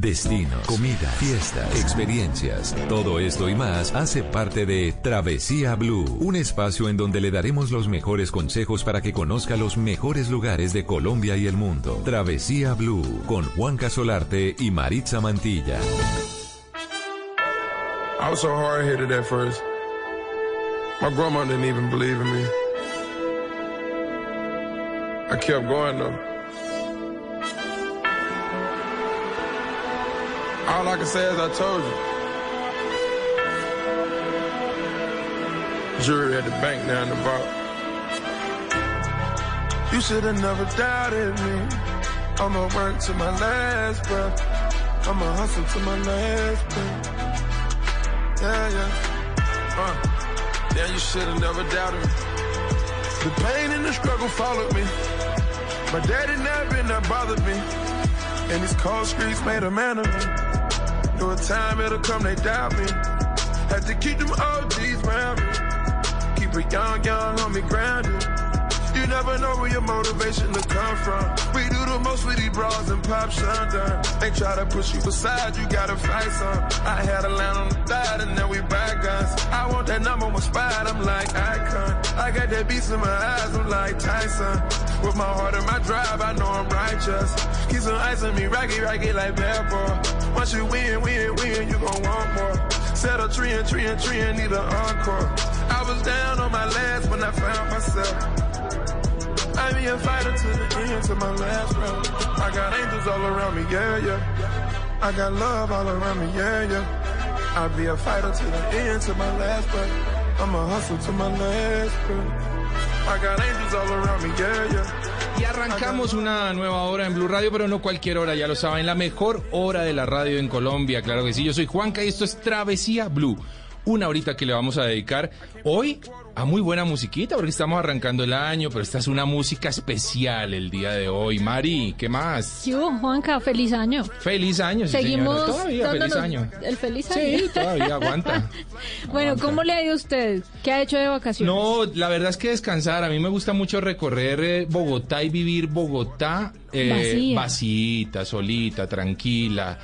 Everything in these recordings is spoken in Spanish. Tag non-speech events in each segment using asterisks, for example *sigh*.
Destinos, comida, fiestas, experiencias, todo esto y más hace parte de Travesía Blue, un espacio en donde le daremos los mejores consejos para que conozca los mejores lugares de Colombia y el mundo. Travesía Blue con Juan Casolarte y Maritza Mantilla. I was so hard headed at first. My grandma didn't even believe in me. I kept going though. All I can say is I told you. Jury at the bank now in the vault. You should have never doubted me. I'ma work to my last breath. I'ma hustle to my last breath. Yeah, yeah. Uh, you should have never doubted me. The pain and the struggle followed me. My daddy never been that bothered me. And these cold streets made a man of me. Knew a time it'll come, they doubt me. Had to keep them OGs around me. Keep a young, young homie grounded. You never know where your motivation to come from. We do the most with these bras and pop shundun. They try to push you aside, you gotta fight some. I had a land on the dot and then we buy guns. I want that number one spot, I'm like icon. I got that beast in my eyes, I'm like Tyson. With my heart and my drive, I know I'm righteous. Keep some ice on me, rocky, rocky like bad boy. Once you win, win, win, you gon' want more. Set a tree and tree and tree and need an encore. I was down on my last when I found myself. I be a fighter to the end, to my last breath. I got angels all around me, yeah, yeah. I got love all around me, yeah, yeah. I be a fighter to the end, to my last breath. I'ma hustle to my last breath. I got angels all around me, yeah, yeah. Y arrancamos una nueva hora en Blue Radio, pero no cualquier hora, ya lo saben, la mejor hora de la radio en Colombia, claro que sí. Yo soy Juanca y esto es Travesía Blue. Una horita que le vamos a dedicar hoy a muy buena musiquita, porque estamos arrancando el año, pero esta es una música especial el día de hoy. Mari, ¿qué más? Sí, Juanca, feliz año. Feliz año, sí, Seguimos señora. Todavía feliz año. El feliz año. Sí, todavía aguanta. *laughs* bueno, Aguanta. ¿cómo le ha ido a usted? ¿Qué ha hecho de vacaciones? No, la verdad es que descansar. A mí me gusta mucho recorrer eh, Bogotá y vivir Bogotá eh, Vacía. vacita, solita, tranquila.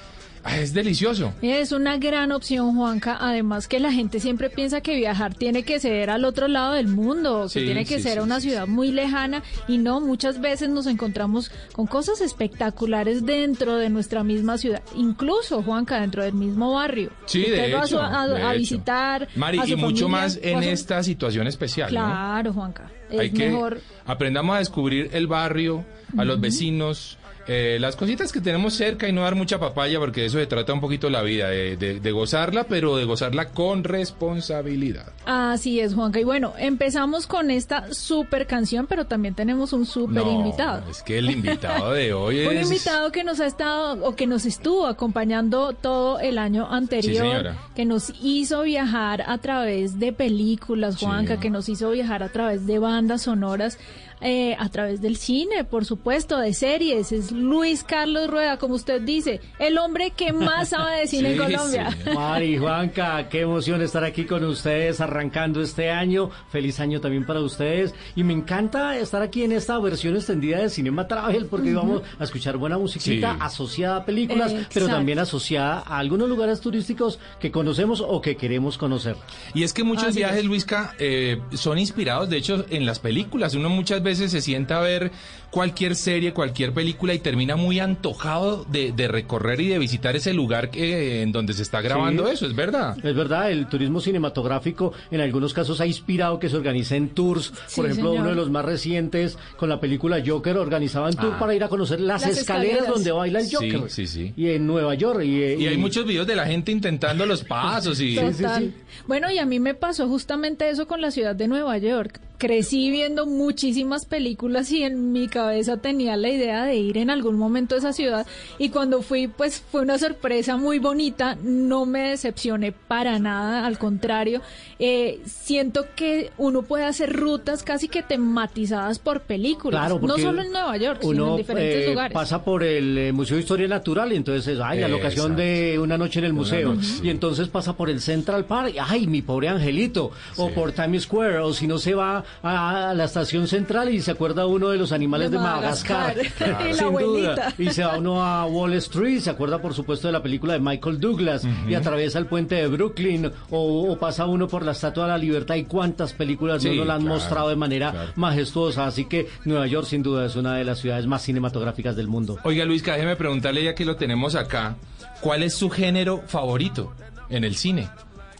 Ah, es delicioso. Es una gran opción, Juanca. Además que la gente siempre piensa que viajar tiene que ser al otro lado del mundo, que Sí, tiene que sí, ser sí, a una ciudad muy lejana y no, muchas veces nos encontramos con cosas espectaculares dentro de nuestra misma ciudad, incluso, Juanca, dentro del mismo barrio. Sí, de a hecho. su- a, de a visitar. Mari, a su y mucho más en esta situación especial. ¿no? Claro, Juanca. Es Hay que mejor. aprendamos a descubrir el barrio, a los vecinos, eh, las cositas que tenemos cerca y no dar mucha papaya, porque de eso se trata un poquito la vida, de, de- de gozarla, pero de gozarla con responsabilidad. Así es, Juanca. Y bueno, empezamos con esta super canción, pero también tenemos un super No, invitado. Es que el invitado de hoy *laughs* es. Un invitado que nos ha estado o que nos estuvo acompañando todo el año anterior, que nos hizo viajar a través de películas, Sí. Juanca, que nos hizo viajar a través de bandas sonoras, eh, a través del cine, por supuesto, de series. Es Luis Carlos Rueda, como usted dice, el hombre que más sabe de *laughs* cine en Colombia. sí. *laughs* Mari, Juanca, qué emoción estar aquí con ustedes arrancando este año. Feliz año también para ustedes. Y me encanta estar aquí en esta versión extendida de Cinema Travel porque vamos a escuchar buena musiquita Sí. asociada a películas, pero también asociada a algunos lugares turísticos que conocemos o que queremos conocer. Y es que muchos Así viajes, es. Luisca, eh, son inspirados, de hecho, en las películas. Uno muchas veces se sienta a ver cualquier serie, cualquier película y termina muy antojado de, de recorrer y de visitar ese lugar que, en donde se está grabando Sí. eso, es verdad. Es verdad, el turismo cinematográfico en algunos casos ha inspirado que se organicen tours. Sí, Por ejemplo, señor. uno de los más recientes con la película Joker organizaban tour Ah. para ir a conocer las, Las escaleras, escaleras. donde baila el Sí, Joker. sí, sí. Y en Nueva York. Y, Y hay muchos videos de la gente intentando los pasos y... *laughs* Total. Bueno, y a mí me pasó justamente eso con la ciudad de Nueva York. crecí viendo muchísimas películas y en mi cabeza tenía la idea de ir en algún momento a esa ciudad y cuando fui pues fue una sorpresa muy bonita, no me decepcioné para nada, al contrario, eh, siento que uno puede hacer rutas casi que tematizadas por películas, Claro, no solo en Nueva York, sino en diferentes eh, lugares. pasa por el eh, Museo de Historia Natural y entonces, ay, la locación de una noche en el museo. Y entonces pasa por el Central Park, y, ay, mi pobre angelito. O por Times Square, o si no se va a, a la estación central y se acuerda uno de los animales de, Madagascar. *laughs* Y la Sin duda. Y se va uno a Wall Street, se acuerda por supuesto de la película de Michael Douglas y atraviesa el puente de Brooklyn o, o pasa uno por la Estatua de la Libertad y cuántas películas Sí, no nos la han claro, mostrado de manera claro. majestuosa. Así que Nueva York sin duda es una de las ciudades más cinematográficas del mundo. Oiga, Luis, déjeme preguntarle, ya que lo tenemos acá, ¿cuál es su género favorito en el cine?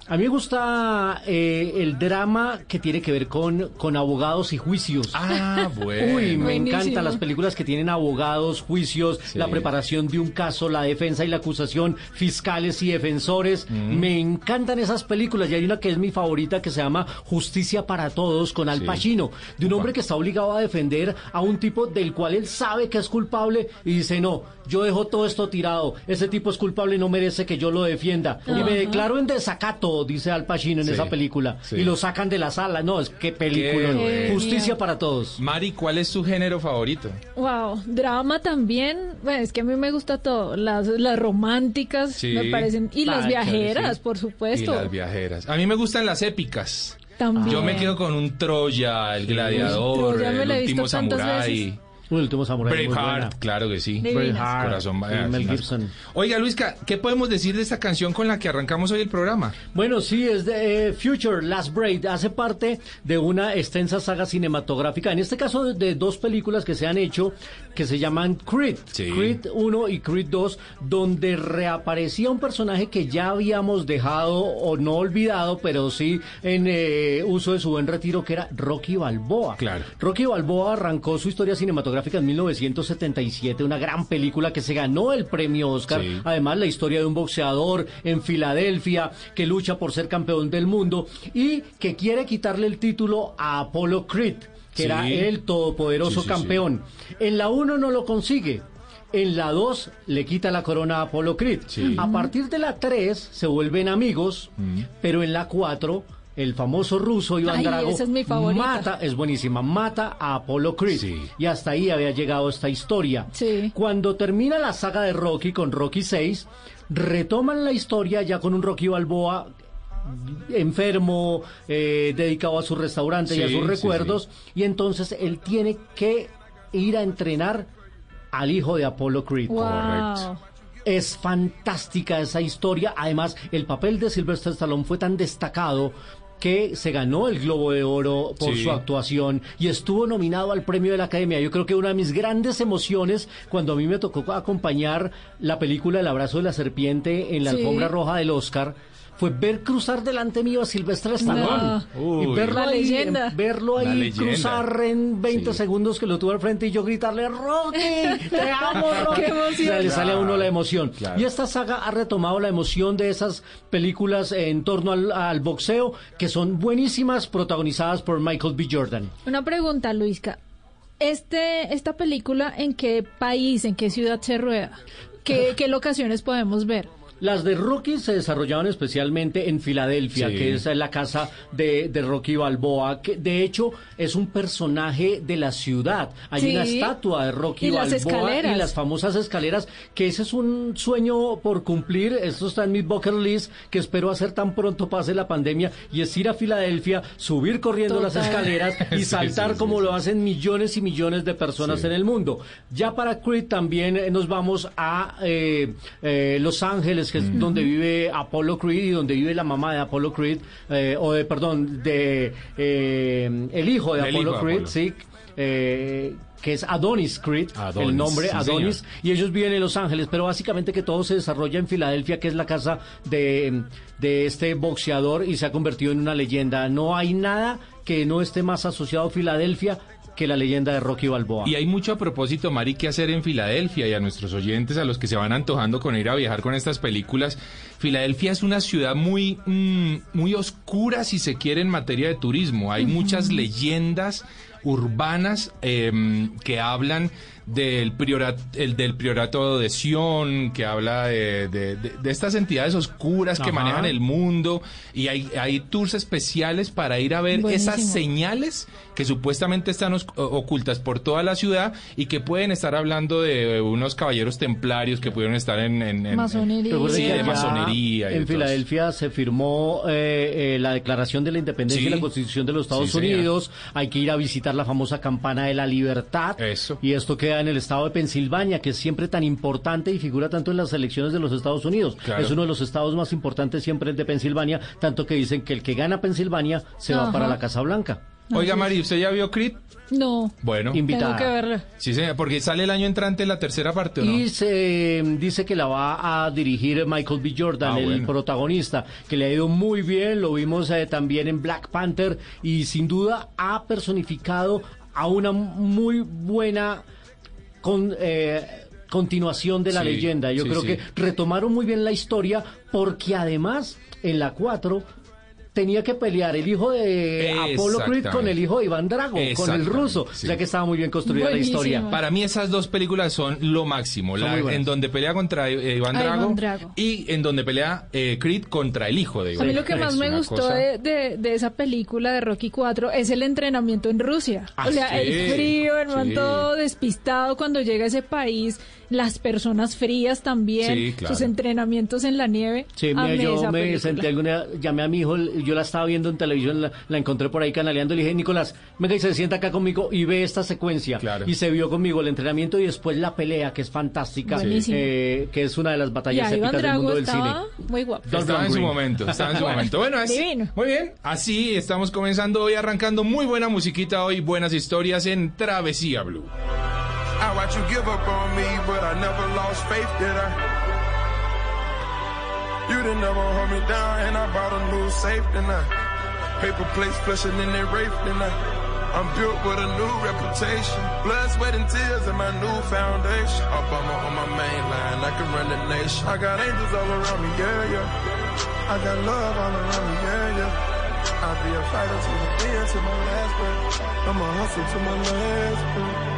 A mí me gusta eh, el drama que tiene que ver con, con abogados y juicios. Ah, bueno. *laughs* Uy, me Buenísimo. encantan las películas que tienen abogados, juicios, Sí. la preparación de un caso, la defensa y la acusación, fiscales y defensores. Mm. Me encantan esas películas. Y hay una que es mi favorita que se llama Justicia para Todos con Al Sí. Pacino, de un hombre que está obligado a defender a un tipo del cual él sabe que es culpable y dice, no, yo dejo todo esto tirado. Ese tipo es culpable y no merece que yo lo defienda. Y me declaro en desacato, dice Al Pacino en Sí. esa película. Sí. Y lo sacan de la sala. No, es que película. Qué Justicia para todos. Mari, ¿cuál es su género favorito? Wow, drama también. Bueno, es que a mí me gusta todo. Las, las románticas Sí. me parecen. Y las viajeras, sí. por Y supuesto. las viajeras. A mí me gustan las épicas. También. Yo me quedo con un Troya, el gladiador, Troya el último samurái. Un último samurai. Braveheart, claro que sí. Braveheart, Corazón sí, Mel Gibson. Oiga, Luisca, ¿qué podemos decir de esta canción con la que arrancamos hoy el programa? Bueno, sí, es de eh, Future Last Braid. Hace parte de una extensa saga cinematográfica. En este caso, de, de dos películas que se han hecho que se llaman Creed. Sí. Creed 1 y Creed 2, donde reaparecía un personaje que ya habíamos dejado o no olvidado, pero sí en eh, uso de su buen retiro, que era Rocky Balboa. Claro. Rocky Balboa arrancó su historia cinematográfica en 1977, una gran película que se ganó el premio Oscar. Sí. Además, la historia de un boxeador en Filadelfia que lucha por ser campeón del mundo y que quiere quitarle el título a Apollo Creed, que Sí. era el todopoderoso Sí, campeón. En la 1 no lo consigue. En la 2 le quita la corona a Apollo Creed. Sí. A partir de la 3 se vuelven amigos, pero en la 4 el famoso ruso Iván Ay, Drago esa es mi favorita. mata, es buenísima, mata a Apollo Creed. Sí. Y hasta ahí había llegado esta historia. Sí. Cuando termina la saga de Rocky con Rocky 6, retoman la historia ya con un Rocky Balboa enfermo, eh, dedicado a su restaurante y a sus sí, recuerdos, y entonces él tiene que ir a entrenar al hijo de Apollo Creed. Wow. Es fantástica esa historia. Además, el papel de Sylvester Stallone fue tan destacado que se ganó el Globo de Oro por Sí. su actuación y estuvo nominado al premio de la Academia. Yo creo que una de mis grandes emociones cuando a mí me tocó acompañar la película El abrazo de la serpiente en la Sí. alfombra roja del Oscar fue ver cruzar delante mío a Sylvester Stallone No. y Uy. verlo La ahí, leyenda. verlo ahí cruzar en 20 Sí. segundos que lo tuve al frente y yo gritarle Rocky, te amo *laughs* Rocky. Qué emoción. O sea, le sale a uno la emoción. Claro. Y esta saga ha retomado la emoción de esas películas en torno al, al boxeo que son buenísimas, protagonizadas por Michael B. Jordan. Una pregunta, Luisca. Este, esta película, ¿en qué país, en qué ciudad se rueda? ¿Qué, qué locaciones podemos ver? Las de Rocky se desarrollaban especialmente en Filadelfia, Sí. que es la casa de, de Rocky Balboa, que de hecho es un personaje de la ciudad. Hay Sí. una estatua de Rocky Y las Balboa escaleras. y las famosas escaleras, que ese es un sueño por cumplir. Esto está en mi bucket list, que espero hacer tan pronto pase la pandemia, y es ir a Filadelfia, subir corriendo las escaleras y *laughs* Sí, saltar sí, sí, como sí. lo hacen millones y millones de personas Sí. en el mundo. Ya para Creed también eh, nos vamos a eh, eh, Los Ángeles, que es donde vive Apollo Creed y donde vive la mamá de Apollo Creed, eh, o de, perdón, de eh, el hijo de Apollo hijo de Creed, Apollo. sí. eh, que es Adonis Creed, Adonis, el nombre sí, Adonis, señor. y ellos viven en Los Ángeles, pero básicamente que todo se desarrolla en Filadelfia, que es la casa de, de este boxeador y se ha convertido en una leyenda. No hay nada que no esté más asociado a Filadelfia que la leyenda de Rocky Balboa. Y hay mucho a propósito, Mari, que hacer en Filadelfia y a nuestros oyentes, a los que se van antojando con ir a viajar con estas películas. Filadelfia es una ciudad muy, mm, muy oscura, si se quiere, en materia de turismo. Hay muchas leyendas urbanas em, que hablan del priorato, el del priorato de Sion, que habla de, de- de- de estas entidades oscuras que manejan el mundo, y hay, hay tours especiales para ir a ver Buenísimo. esas señales que supuestamente están os- ocultas por toda la ciudad y que pueden estar hablando de unos caballeros templarios que pudieron estar en... en- en- Masonería. Recuerde Sí, de masonería y En Filadelfia se firmó eh, eh, la Declaración de la Independencia Sí. y la Constitución de los Estados Sí, señor. Unidos. Hay que ir a visitar la famosa Campana de la Libertad. Eso. Y esto queda en el estado de Pensilvania, que es siempre tan importante y figura tanto en las elecciones de los Estados Unidos. Claro. Es uno de los estados más importantes siempre el de Pensilvania, tanto que dicen que el que gana Pensilvania se va para la Casa Blanca. Oiga, Mari, ¿usted ya vio Creed? No, Bueno. Invitada. tengo que verla. Sí, señor, porque sale el año entrante la tercera parte, ¿o no? Y se mm, dice que la va a dirigir Michael B. Jordan, Ah, el bueno. protagonista, que le ha ido muy bien, lo vimos eh, también en Black Panther y sin duda ha personificado a una muy buena con, eh, continuación de la Sí, leyenda. Yo sí, creo sí. que retomaron muy bien la historia porque además en la 4 tenía que pelear el hijo de Apollo Creed con el hijo de Iván Drago, con el ruso. sí. O sea que estaba muy bien construida la historia. Para mí esas dos películas son lo máximo, Son la- en donde pelea contra eh, Iván A Drago, Iván Drago. y en donde pelea eh, Creed contra el hijo de A Iván. mí lo que más me gustó cosa- de, de- de esa película de Rocky 4 es el entrenamiento en Rusia. Ah, o sea, sí, el frío, el man sí. todo despistado cuando llega a ese país, las personas frías también, Sí, claro. sus entrenamientos en la nieve. Sí, mira, yo me película. senté alguna, llamé a mi hijo, yo la estaba viendo en televisión, la, la encontré por ahí canaleando, le dije, Nicolás, venga y se sienta acá conmigo y ve esta secuencia. Claro. Y se vio conmigo el entrenamiento y después la pelea, que es fantástica, eh, que es una de las Y batallas épicas del Drago mundo del estaba cine. muy guapo. Estaba en su momento, estaba en su momento. Bueno, muy bien. Así estamos comenzando hoy, arrancando muy buena musiquita hoy, buenas historias en Travesía Blue. I watch you give up on me, but I never lost faith, did I? You didn't never hold me down, and I bought a new safe, I? Paper plates flushing in their rafe, I? I'm built with a new reputation. Blood, sweat, and tears in my new foundation. Obama on my main line, I can run the nation. I got angels all around me, yeah, yeah. I got love all around me, yeah, yeah. I'll be a fighter to the end, to my last breath. I'ma hustle to my last breath.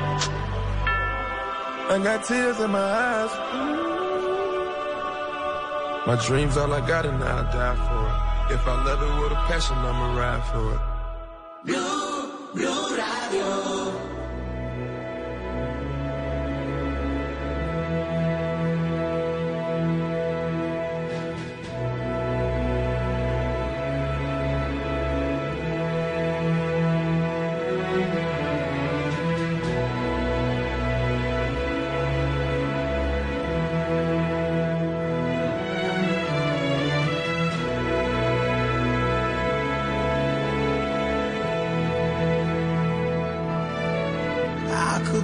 I got tears in my eyes. My dreams all I got and I'll die for it. If I love it with a passion, I'ma ride for it. I could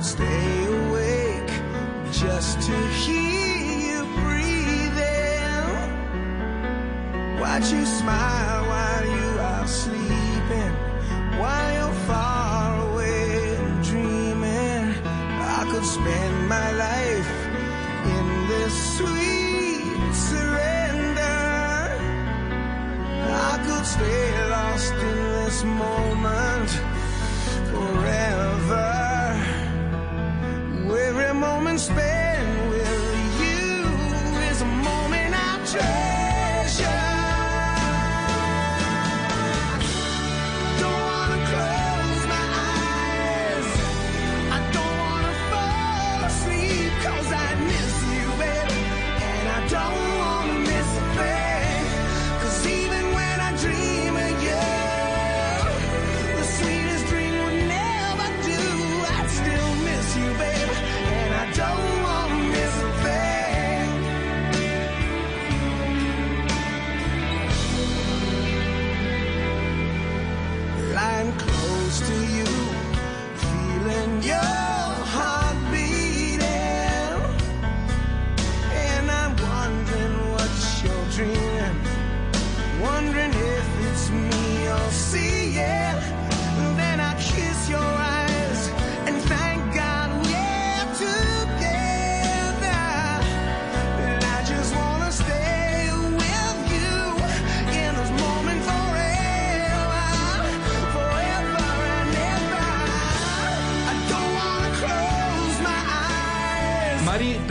stay awake just to hear you breathing. Watch you smile dreaming. Wondering if it's me you're seeing. Then I kiss your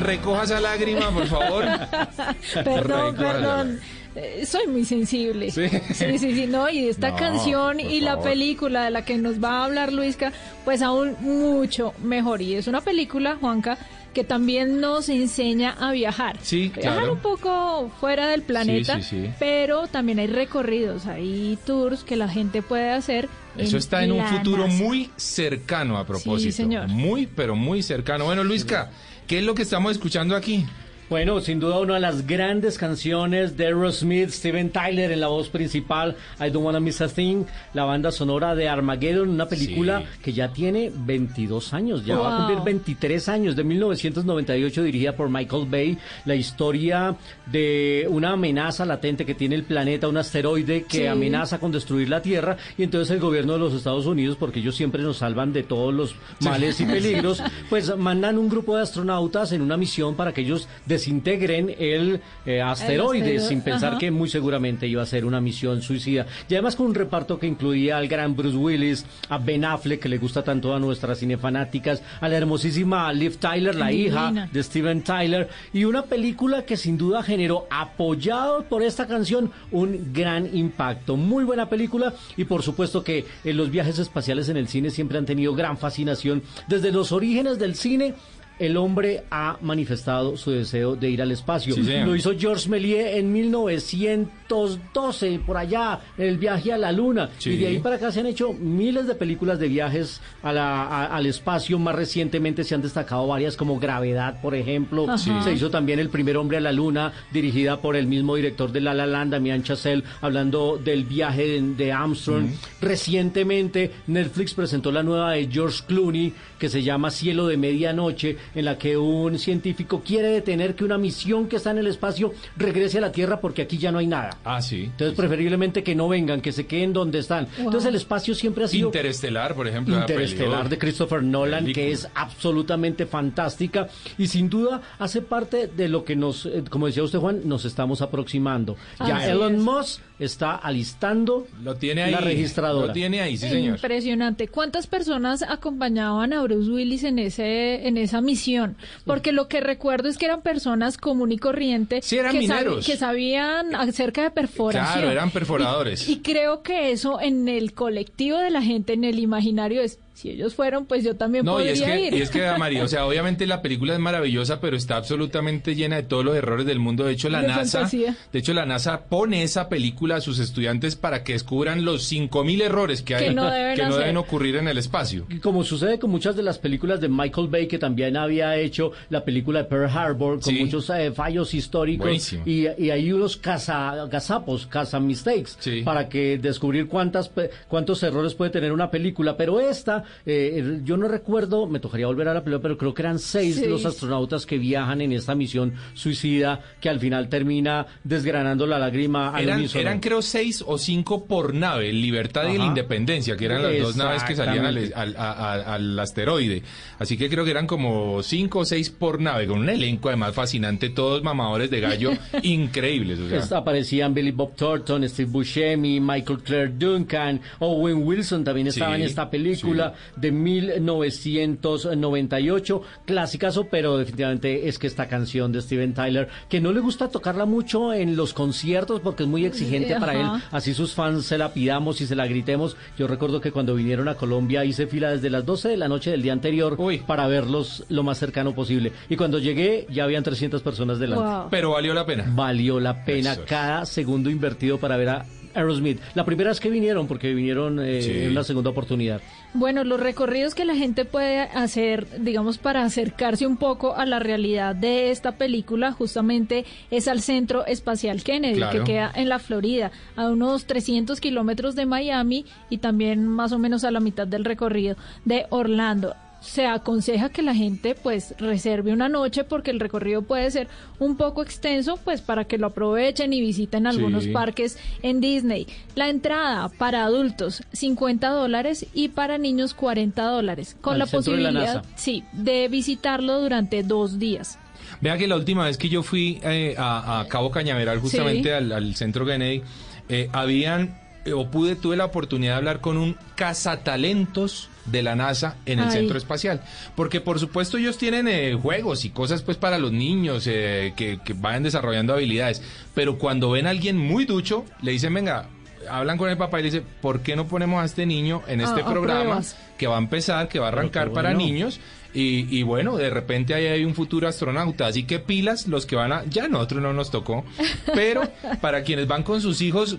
recoja esa lágrima, por favor. *laughs* Perdón, perdón. Eh, soy muy sensible. Sí. sí, sí, sí, no, y esta No, canción y la película de la que nos va a hablar Luisca, pues aún mucho mejor. Y es una película, Juanca, que también nos enseña a viajar. Sí, Viajar claro. un poco fuera del planeta, sí, sí. pero también hay recorridos, hay tours que la gente puede hacer. Eso está en un futuro NASA. muy cercano a propósito. señor. Muy, pero muy cercano. Bueno, Luisca, ¿qué es lo que estamos escuchando aquí? Bueno, sin duda una de las grandes canciones de Aerosmith, Steven Tyler en la voz principal, I Don't Wanna Miss a Thing, la banda sonora de Armageddon, una película Sí. que ya tiene 22 años, ya va a cumplir 23 años, de 1998, dirigida por Michael Bay, la historia de una amenaza latente que tiene el planeta, un asteroide que Sí. amenaza con destruir la Tierra, y entonces el gobierno de los Estados Unidos, porque ellos siempre nos salvan de todos los males y peligros, *laughs* pues mandan un grupo de astronautas en una misión para que ellos desintegren el eh, asteroide, sin pensar ajá. que muy seguramente iba a ser una misión suicida. Y además con un reparto que incluía al gran Bruce Willis, a Ben Affleck, que le gusta tanto a nuestras cinefanáticas, a la hermosísima Liv Tyler, la hija de Steven Tyler, y una película que sin duda generó, apoyado por esta canción, un gran impacto. Muy buena película y por supuesto que eh, los viajes espaciales en el cine siempre han tenido gran fascinación. Desde los orígenes del cine, el hombre ha manifestado su deseo de ir al espacio. Sí. Lo hizo Georges Méliès en 1912, por allá, el viaje a la luna. Sí. Y de ahí para acá se han hecho miles de películas de viajes a la- a- al espacio. Más recientemente se han destacado varias como Gravedad, por ejemplo. Ajá. Se hizo también El primer hombre a la luna, dirigida por el mismo director de La La Land, Damián Chazelle, hablando del viaje de, de Armstrong. Recientemente Netflix presentó la nueva de George Clooney, que se llama Cielo de Medianoche, en la que un científico quiere detener que una misión que está en el espacio regrese a la Tierra porque aquí ya no hay nada. Ah, sí. Entonces, preferiblemente que no vengan, que se queden donde están. Entonces, el espacio siempre ha sido Interestelar, por ejemplo. la Interestelar de Christopher Nolan, película. que es absolutamente fantástica y sin duda hace parte de lo que nos, eh, como decía usted Juan, nos estamos aproximando. Ya Así Elon es. Musk está alistando Lo tiene ahí. la registradora. Lo tiene ahí, sí, señor. Impresionante. ¿Cuántas personas acompañaban a Bruce Willis en ese en esa misión? Porque lo que recuerdo es que eran personas común y corriente Sí, eran que, sab- que sabían acerca de perforación. Claro, eran perforadores. Y, y creo que eso en el colectivo de la gente, en el imaginario es si ellos fueron, pues yo también No, y podría es, que, ir. y es que, María, o sea, obviamente la película es maravillosa, pero está absolutamente llena de todos los errores del mundo. De hecho, la De NASA, fantasía. de hecho, la NASA pone esa película a sus estudiantes para que descubran los 5000 errores que hay Que no deben que no hacer. deben ocurrir en el espacio. Y como sucede con muchas de las películas de Michael Bay, que también había hecho la película de Pearl Harbor, con Sí. muchos eh, fallos históricos, Buenísimo. y, y hay unos caza, gazapos, caza mistakes, Sí. para que descubrir cuántas pe- cuántos errores puede tener una película. Pero esta, eh, yo no recuerdo, me tocaría volver a la película, pero creo que eran seis los astronautas que viajan en esta misión suicida, que al final termina desgranando la lágrima al Eran, unísono. eran creo seis o cinco por nave, el Libertad y el. Independencia, que eran las dos naves que salían al, asteroide. Así que creo que eran como cinco o seis por nave, con un elenco además fascinante, todos mamadores de gallo *laughs* increíbles. O sea. Est- Aparecían Billy Bob Thornton, Steve Buscemi, Michael Clare Duncan, Owen Wilson también estaba Sí, en esta película de 1998, clasicazo, pero definitivamente es que esta canción de Steven Tyler, que no le gusta tocarla mucho en los conciertos porque es muy exigente para él, así sus fans se la pidamos y se la gritemos. Yo recuerdo que cuando vinieron a Colombia hice fila desde las 12 de la noche del día anterior Uy. para verlos lo más cercano posible. Y cuando llegué ya habían 300 personas delante Wow. Pero valió la pena. valió la pena Eso cada segundo invertido para ver a Aerosmith. La primera vez que vinieron, porque vinieron eh, Sí. en una segunda oportunidad. Bueno, los recorridos que la gente puede hacer, digamos, para acercarse un poco a la realidad de esta película, justamente es al Centro Espacial Kennedy, Claro. que queda en la Florida, a unos 300 kilómetros de Miami y también más o menos a la mitad del recorrido de Orlando. Se aconseja que la gente pues reserve una noche porque el recorrido puede ser un poco extenso pues para que lo aprovechen y visiten algunos Sí. parques en Disney. La entrada para adultos 50 dólares y para niños 40 dólares con Al la de posibilidad NASA. sí, de visitarlo durante dos días. Vea que la última vez que yo fui eh, a, a Cabo Cañaveral, justamente Sí. al, al centro Kennedy, eh, habían eh, o pude, tuve la oportunidad de hablar con un cazatalentos de la NASA en el Ay. centro espacial. Porque por supuesto ellos tienen eh, juegos y cosas pues para los niños eh, que, que vayan desarrollando habilidades. Pero cuando ven a alguien muy ducho, le dicen, venga, hablan con el papá y le dicen, ¿por qué no ponemos a este niño en este Ah, a programa pruebas. que va a empezar, que va a arrancar para niños? Y, y bueno, de repente ahí hay un futuro astronauta, así que pilas los que van a... Ya nosotros no nos tocó, pero para quienes van con sus hijos,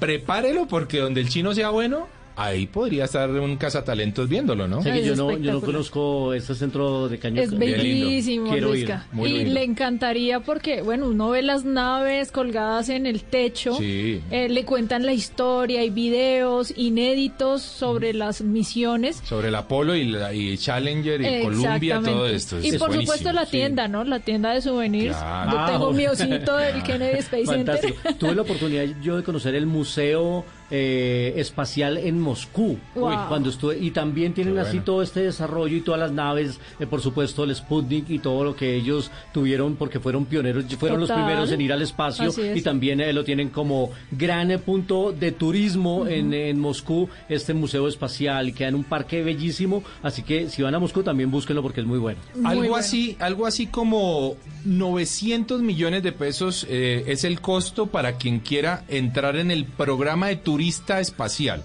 prepárelo porque donde el chino sea bueno, ahí podría estar un cazatalentos viéndolo, ¿no? Sé que Es yo no, yo no conozco este centro de caño. Es bellísimo, Quiero ir, muy Y lindo. le encantaría porque, bueno, uno ve las naves colgadas en el techo, Sí. eh, le cuentan la historia, hay videos inéditos sobre las misiones. Sobre el Apolo y, la, y Challenger y Columbia, todo esto. Y por buenísimo, supuesto la sí. tienda, ¿no? La tienda de souvenirs. Claro. Yo Ah, tengo mi bueno. osito del Kennedy Space Fantástico. Center. Tuve la oportunidad yo de conocer el Museo eh, Espacial en Moscú. Wow. Cuando estuve, y también tienen Qué así bueno. todo este desarrollo y todas las naves, eh, por supuesto el Sputnik y todo lo que ellos tuvieron porque fueron pioneros, fueron los primeros en ir al espacio es. y también eh, lo tienen como gran eh, punto de turismo en, en Moscú, este Museo Espacial, queda en un parque bellísimo, así que si van a Moscú también búsquenlo porque es muy bueno. Muy algo bueno. así, algo así como 900 millones de pesos eh, es el costo para quien quiera entrar en el programa de turista espacial.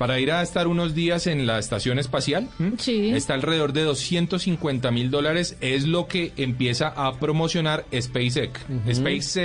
Para ir a estar unos días en la estación espacial, ¿m? Sí. está alrededor de 250 mil dólares, es lo que empieza a promocionar SpaceX. SpaceX.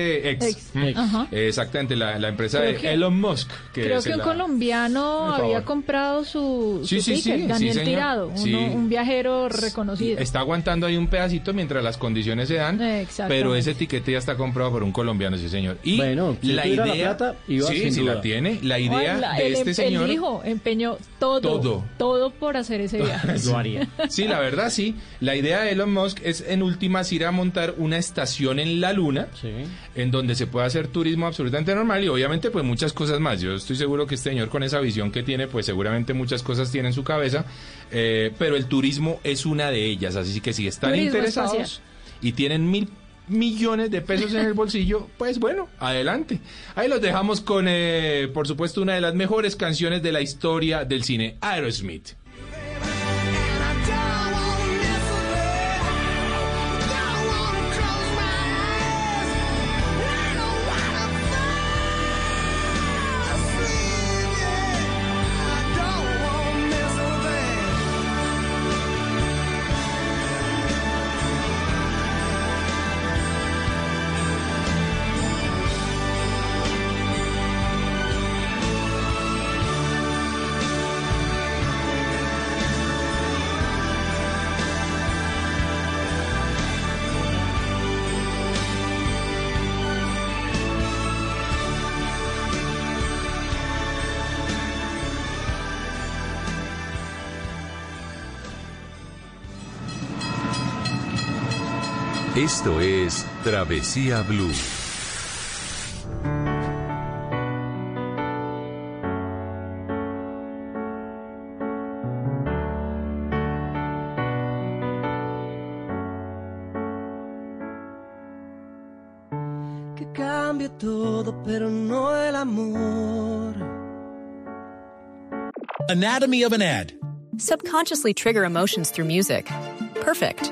Ex. ¿m? Ajá. Exactamente, la, la empresa Creo de que- Elon Musk. Que Creo es que un la- colombiano había comprado su, su Sí, sí, ticket, sí, Daniel. Tirado, uno- un viajero reconocido. Está aguantando ahí un pedacito mientras las condiciones se dan, pero ese etiquete ya está comprado por un colombiano, sí señor. Y Bueno, si la tuviera la idea, plata, iba sí, sin si duda. la tiene, la idea Hola, de el, este el señor, hijo empeñó todo, Todo. todo por hacer ese viaje. *laughs* Lo haría. sí, la verdad sí, la idea de Elon Musk es en últimas ir a montar una estación en la luna, Sí. en donde se puede hacer turismo absolutamente normal y obviamente pues muchas cosas más. Yo estoy seguro que este señor con esa visión que tiene, pues seguramente muchas cosas tiene en su cabeza, eh, pero el turismo es una de ellas, así que si están Turismo interesados espacial. y tienen mil millones de pesos en el bolsillo, pues bueno, adelante. Ahí los dejamos con, eh, por supuesto, una de las mejores canciones de la historia del cine, Aerosmith. Esto es Travesía Blue. Que cambie todo, pero no el amor. Anatomy of an ad. Subconsciously trigger emotions through music. Perfect.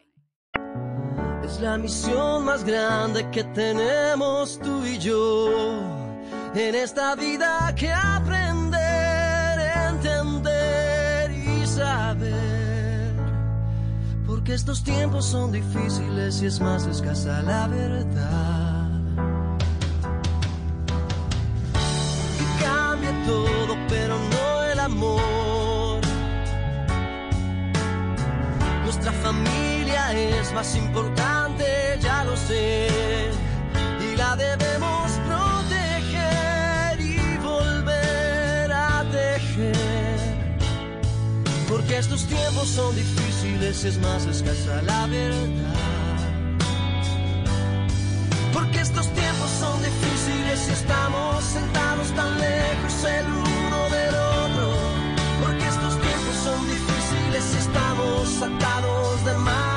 Es la misión más grande que tenemos tú y yo. En esta vida que aprender, entender y saber. Porque estos tiempos son difíciles y es más escasa la verdad. Que cambie todo, pero no el amor. Nuestra familia es más importante, Y la debemos proteger y volver a tejer. Porque estos tiempos son difíciles, es más escasa la verdad. Porque estos tiempos son difíciles y estamos sentados tan lejos el uno del otro. Porque estos tiempos son difíciles y estamos atados de manos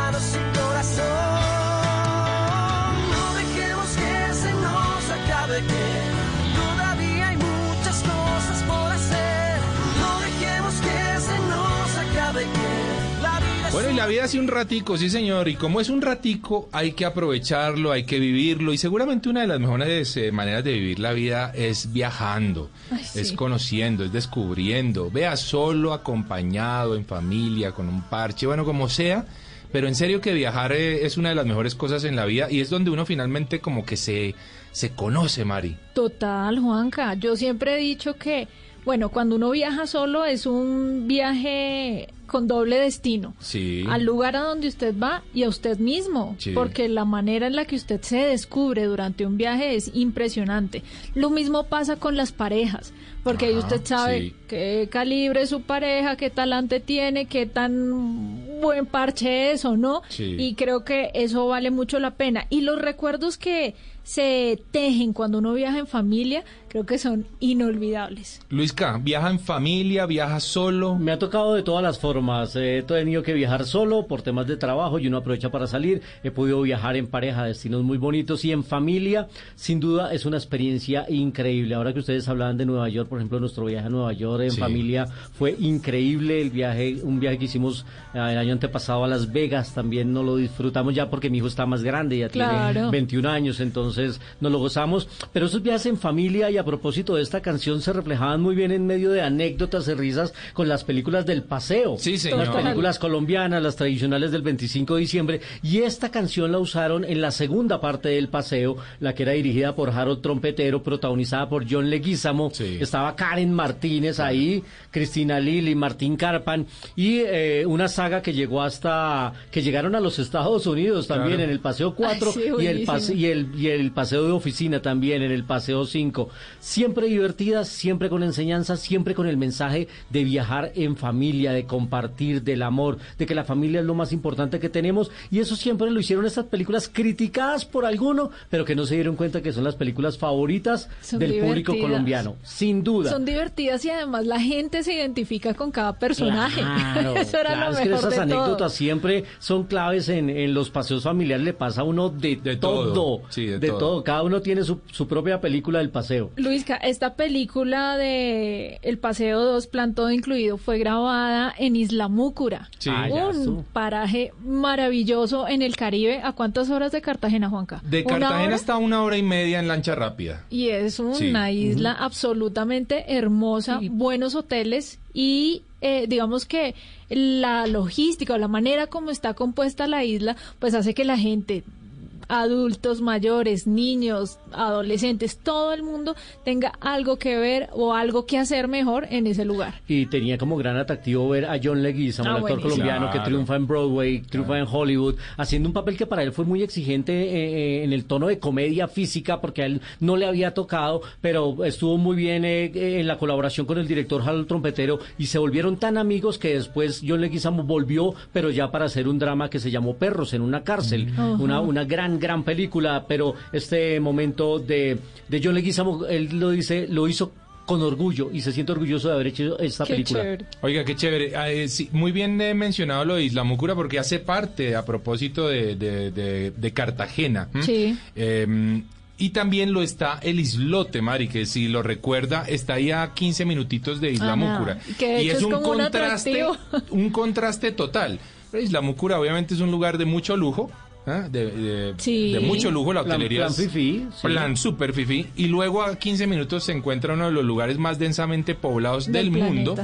la vida hace un ratico, sí señor, y como es un ratico, hay que aprovecharlo, hay que vivirlo, y seguramente una de las mejores eh, maneras de vivir la vida es viajando, Ay, sí. es conociendo, es descubriendo, vea solo, acompañado, en familia, con un parche, bueno, como sea, pero en serio que viajar eh, es una de las mejores cosas en la vida, y es donde uno finalmente como que se, se conoce, Mari. Total, Juanca. Yo siempre he dicho que, bueno, cuando uno viaja solo es un viaje con doble destino. Sí. Al lugar a donde usted va y a usted mismo. Sí. Porque la manera en la que usted se descubre durante un viaje es impresionante. Lo mismo pasa con las parejas. Porque ahí Ajá, usted sabe sí. qué calibre es su pareja, qué talante tiene, qué tan buen parche es o no. Sí. Y creo que eso vale mucho la pena. Y los recuerdos que se tejen cuando uno viaja en familia, creo que son inolvidables. Luisca, ¿viaja en familia, viaja solo? Me ha tocado de todas las formas. Eh, he tenido que viajar solo por temas de trabajo y uno aprovecha para salir. He podido viajar en pareja a destinos muy bonitos y en familia. Sin duda es una experiencia increíble. Ahora que ustedes hablaban de Nueva York, por ejemplo, nuestro viaje a Nueva York en Sí. familia fue increíble. El viaje, un viaje que hicimos eh, el año antepasado a Las Vegas también no lo disfrutamos ya porque mi hijo está más grande, ya tiene Claro. 21 años, entonces no lo gozamos. Pero esos viajes en familia y a propósito de esta canción se reflejaban muy bien en medio de anécdotas y risas con las películas del paseo. Sí, señor. Las películas colombianas, las tradicionales del 25 de diciembre. Y esta canción la usaron en la segunda parte del paseo, la que era dirigida por Harold Trompetero, protagonizada por John Leguizamo. Sí. Estaba Karen Martínez ahí, Cristina Lili, Martín Carpan. Y eh, una saga que llegó hasta. que llegaron a los Estados Unidos también, Claro. en el paseo 4 Ay, sí, y, el pase- y, el, y el paseo de oficina también, en el paseo 5. Siempre divertidas, siempre con enseñanza, siempre con el mensaje de viajar en familia, de compartir, del amor, de que la familia es lo más importante que tenemos. Y eso siempre lo hicieron estas películas criticadas por alguno, pero que no se dieron cuenta que son las películas favoritas Son del público colombiano. Sin duda. Son divertidas y además la gente se identifica con cada personaje. Claro, *laughs* Eso era claro, lo es que esas de anécdotas todo. siempre son claves en, en los paseos familiares, le pasa a uno de, De todo, todo, sí, de todo. Cada uno tiene su, su propia película del paseo. Luisca, esta película de El Paseo 2, Plan Todo Incluido, fue grabada en Isla Múcura. Sí. Ah, un paraje maravilloso en el Caribe. ¿A cuántas horas de Cartagena, Juanca? De ¿Una Cartagena está una hora y media en lancha rápida. Y es una Sí. isla absolutamente hermosa, buenos hoteles y eh, digamos que la logística o la manera como está compuesta la isla, pues hace que la gente adultos mayores, niños, adolescentes, todo el mundo tenga algo que ver o algo que hacer mejor en ese lugar. Y tenía como gran atractivo ver a John Leguizamo, Ah, el actor colombiano que triunfa en Broadway, triunfa en Hollywood, haciendo un papel que para él fue muy exigente eh, eh, en el tono de comedia física, porque a él no le había tocado, pero estuvo muy bien eh, eh, en la colaboración con el director Harold Trompetero y se volvieron tan amigos que después John Leguizamo volvió, pero ya para hacer un drama que se llamó Perros en una cárcel, una, una gran, gran película, pero este momento de, de John Leguizamo, él lo dice, lo hizo con orgullo y se siente orgulloso de haber hecho esta Qué película. chévere. Oiga, qué chévere. Ah, eh, sí, muy bien eh, mencionado lo de Isla Múcura porque hace parte a propósito de, de- de- de Cartagena. Sí. Eh, y también lo está el islote, Mari, que si lo recuerda, está ahí a 15 minutitos de Isla Ah. Que y es es un como un contraste, atractivo. un contraste total. Isla Múcura obviamente es un lugar de mucho lujo. ¿Ah? De, de- Sí. de mucho lujo, la Plan- hotelería plan es- fifí, sí. plan super fifí. Y luego a 15 minutos se encuentra uno de los lugares más densamente poblados del, Del mundo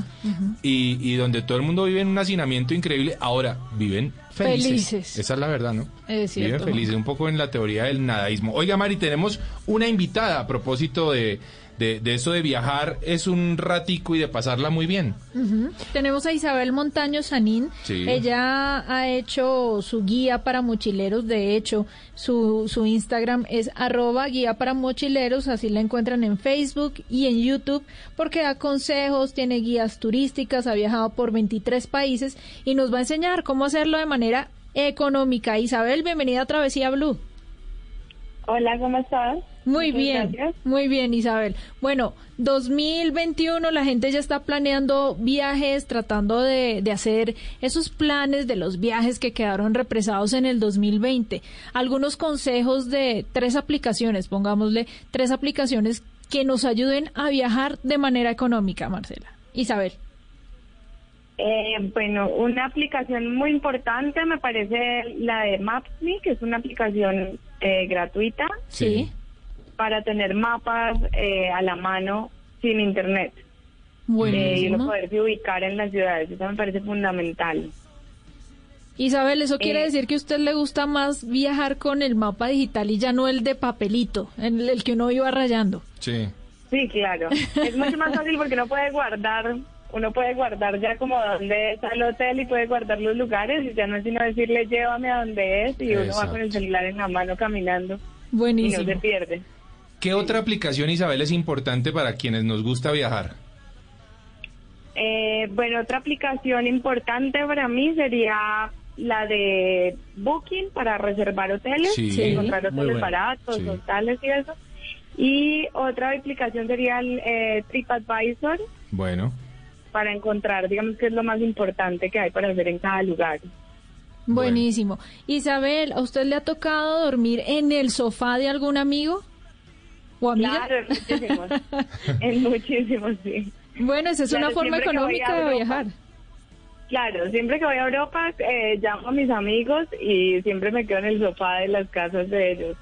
y, y donde todo el mundo vive en un hacinamiento increíble. Ahora viven Felices. Esa es la verdad, ¿no? Es Viven cierto. felices, un poco en la teoría del nadaísmo. Oiga, Mari, tenemos una invitada a propósito de, de, de eso de viajar. Es un ratico y de pasarla muy bien. Tenemos a Isabel Montaño Sanín. Sí. Ella ha hecho su guía para mochileros. De hecho, su, su Instagram es arroba guía para mochileros. Así la encuentran en Facebook y en YouTube porque da consejos, tiene guías turísticas, ha viajado por 23 países y nos va a enseñar cómo hacerlo de manera económica. Isabel, bienvenida a Travesía Blue. Hola, ¿cómo estás? Muy Muchas bien, gracias. muy bien Isabel. Bueno, 2021 la gente ya está planeando viajes, tratando de, de hacer esos planes de los viajes que quedaron represados en el 2020. Algunos consejos de tres aplicaciones, pongámosle tres aplicaciones que nos ayuden a viajar de manera económica, Marcela. Isabel. Eh, bueno, una aplicación muy importante me parece la de Maps.me, que es una aplicación eh, gratuita Sí. para tener mapas eh, a la mano sin internet eh, y uno poderse ubicar en las ciudades. Eso me parece fundamental. Isabel, ¿eso quiere Eh, decir que a usted le gusta más viajar con el mapa digital y ya no el de papelito, en el que uno iba rayando? Sí. Sí, claro. *laughs* es mucho más fácil porque uno puede guardar, uno puede guardar ya como dónde está el hotel y puede guardar los lugares y ya no es sino decirle llévame a donde es y uno va con el celular en la mano caminando y no Buenísimo. se pierde. ¿Qué otra aplicación, Isabel, es importante para quienes nos gusta viajar? Eh, bueno, otra aplicación importante para mí sería la de Booking para reservar hoteles, Sí. Sí. encontrar hoteles buena. baratos, Sí. hostales y eso. Y otra aplicación sería el eh, TripAdvisor Bueno. Para encontrar, digamos que es lo más importante que hay para hacer en cada lugar. Buenísimo. Isabel, ¿a usted le ha tocado dormir en el sofá de algún amigo o amiga? Claro, en muchísimos, *laughs* en muchísimos, sí. Bueno, esa es Claro, una forma económica de viajar. Claro, siempre que voy a Europa eh, llamo a mis amigos y siempre me quedo en el sofá de las casas de ellos.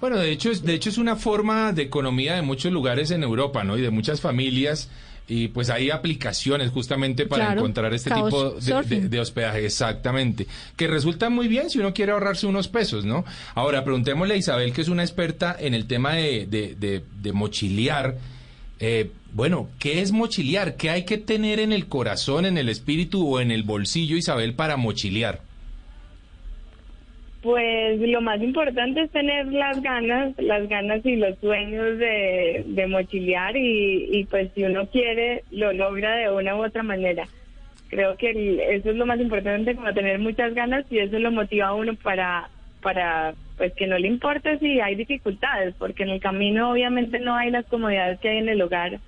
Bueno, de hecho, es, de hecho es una forma de economía de muchos lugares en Europa, ¿no? Y de muchas familias. Y pues hay aplicaciones justamente para Claro, encontrar este tipo de, de- de hospedaje, exactamente. Que resulta muy bien si uno quiere ahorrarse unos pesos, ¿no? Ahora, preguntémosle a Isabel, que es una experta en el tema de, de, de- de mochilear. Eh, bueno, ¿qué es mochilear? ¿Qué hay que tener en el corazón, en el espíritu o en el bolsillo, Isabel, para mochilear? Pues lo más importante es tener las ganas, las ganas y los sueños de, de mochilear y, y pues si uno quiere lo logra de una u otra manera. Creo que el- eso es lo más importante, como tener muchas ganas y eso lo motiva a uno para, para pues que no le importe si hay dificultades, porque en el camino obviamente no hay las comodidades que hay en el hogar,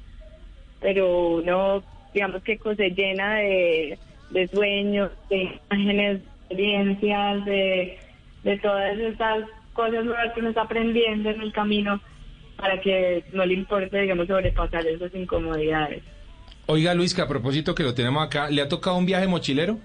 pero uno digamos que se llena de, de sueños, de imágenes, de experiencias, de, de todas estas cosas nuevas que uno está aprendiendo en el camino para que no le importe, digamos, sobrepasar esas incomodidades. Oiga, Luis, que a propósito que lo tenemos acá, ¿le ha tocado un viaje mochilero?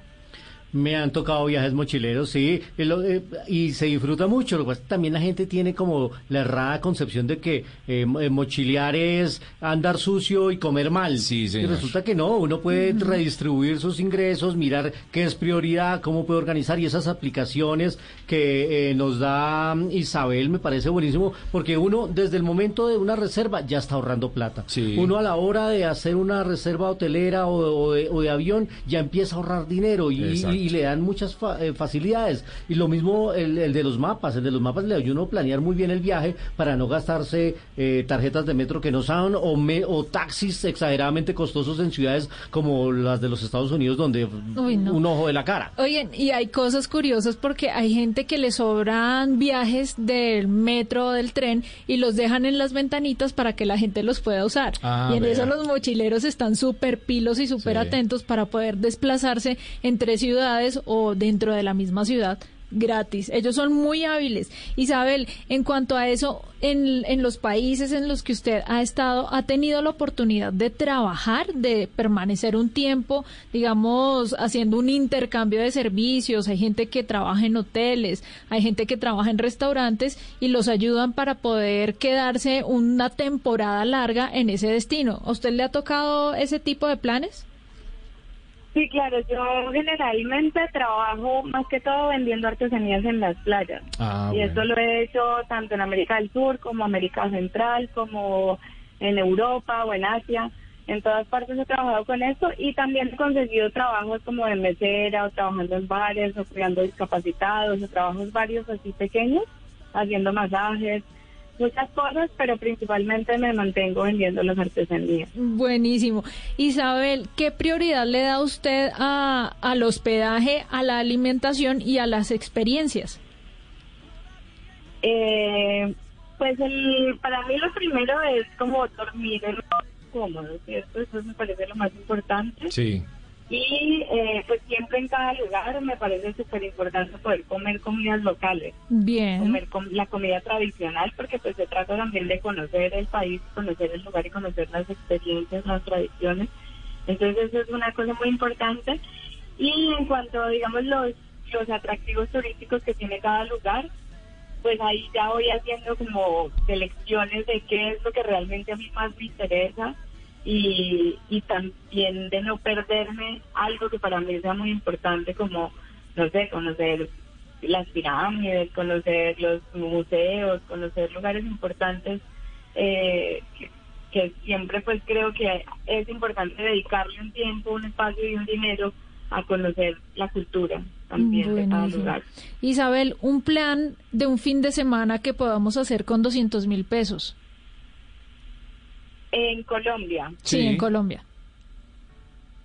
Me han tocado viajes mochileros, sí, y, lo- eh, y se disfruta mucho. Lo que pasa también la gente tiene como la errada concepción de que eh, eh, mochilear es andar sucio y comer mal. Sí, Y resulta que no, uno puede redistribuir sus ingresos, mirar qué es prioridad, cómo puede organizar y esas aplicaciones que eh, nos da mm, Isabel me parece buenísimo porque uno desde el momento de una reserva ya está ahorrando plata. Sí. Uno a la hora de hacer una reserva hotelera o, o de, o de avión ya empieza a ahorrar dinero y, Exacto. Y le dan muchas fa- eh, facilidades. Y lo mismo el, el de los mapas. El de los mapas le ayuda a uno a planear muy bien el viaje para no gastarse eh, tarjetas de metro que no saben o, me- o taxis exageradamente costosos en ciudades como las de los Estados Unidos donde Uy, no. un ojo de la cara. Oigan, y hay cosas curiosas porque hay gente que le sobran viajes del metro o del tren y los dejan en las ventanitas para que la gente los pueda usar. Ah, y en eso los mochileros están súper pilos y súper Sí. atentos para poder desplazarse entre ciudades o dentro de la misma ciudad gratis. Ellos son muy hábiles. Isabel, en cuanto a eso, en, en los países en los que usted ha estado, ¿ha tenido la oportunidad de trabajar, de permanecer un tiempo, digamos, haciendo un intercambio de servicios? Hay gente que trabaja en hoteles, hay gente que trabaja en restaurantes y los ayudan para poder quedarse una temporada larga en ese destino. ¿A usted le ha tocado ese tipo de planes? Sí, claro, yo generalmente trabajo más que todo vendiendo artesanías en las playas. Ah, y bueno. eso lo he hecho tanto en América del Sur como América Central, como en Europa o en Asia. En todas partes he trabajado con eso y también he conseguido trabajos como de mesera o trabajando en bares o cuidando discapacitados o trabajos varios así pequeños, haciendo masajes, muchas cosas, pero principalmente me mantengo vendiendo las artesanías. Buenísimo. Isabel, ¿qué prioridad le da usted a, al hospedaje, a la alimentación y a las experiencias? Eh, pues el, para mí lo primero es como dormir en cómodo, ¿cierto? Eso me parece lo más importante. Sí. Y eh, pues siempre en cada lugar me parece súper importante poder comer comidas locales, Bien. comer com- la comida tradicional, porque pues se trata también de conocer el país, conocer el lugar y conocer las experiencias, las tradiciones. Entonces eso es una cosa muy importante. Y en cuanto, digamos, los, los atractivos turísticos que tiene cada lugar, pues ahí ya voy haciendo como selecciones de qué es lo que realmente a mí más me interesa y, y también de no perderme algo que para mí sea muy importante como, no sé, conocer las pirámides, conocer los museos, conocer lugares importantes eh, que, que siempre pues creo que es importante dedicarle un tiempo, un espacio y un dinero a conocer la cultura también de cada lugar. Isabel, un plan de un fin de semana que podamos hacer con 200 mil pesos. En Colombia, Sí. Sí. en Colombia.